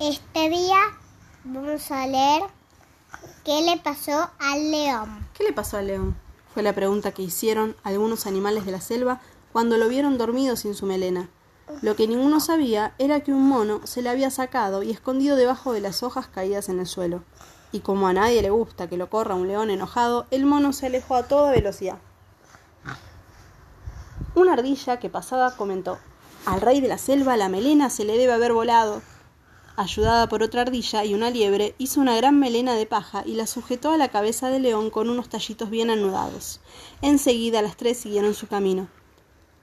Este día vamos a leer qué le pasó al león. ¿Qué le pasó al león? Fue la pregunta que hicieron algunos animales de la selva cuando lo vieron dormido sin su melena. Lo que ninguno sabía era que un mono se le había sacado y escondido debajo de las hojas caídas en el suelo. Y como a nadie le gusta que lo corra un león enojado, el mono se alejó a toda velocidad. Una ardilla que pasaba comentó Al rey de la selva la melena se le debe haber volado. Ayudada por otra ardilla y una liebre, hizo una gran melena de paja y la sujetó a la cabeza del león con unos tallitos bien anudados. Enseguida las tres siguieron su camino.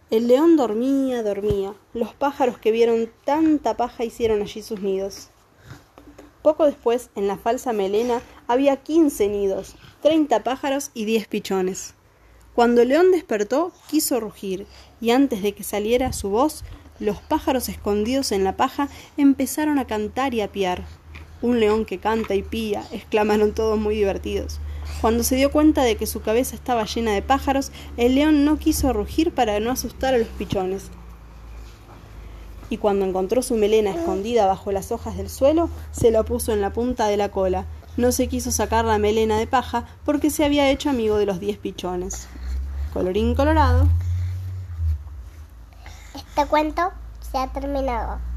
El león dormía, dormía. Los pájaros que vieron tanta paja hicieron allí sus nidos. Poco después, en la falsa melena, había quince nidos, treinta pájaros y diez pichones. Cuando el león despertó, quiso rugir, y antes de que saliera su voz, los pájaros escondidos en la paja empezaron a cantar y a piar. Un león que canta y pía, exclamaron todos muy divertidos. Cuando se dio cuenta de que su cabeza estaba llena de pájaros, el león no quiso rugir para no asustar a los pichones. Y cuando encontró su melena escondida bajo las hojas del suelo, se la puso en la punta de la cola. No se quiso sacar la melena de paja porque se había hecho amigo de los diez pichones. Colorín colorado. Cuento se ha terminado.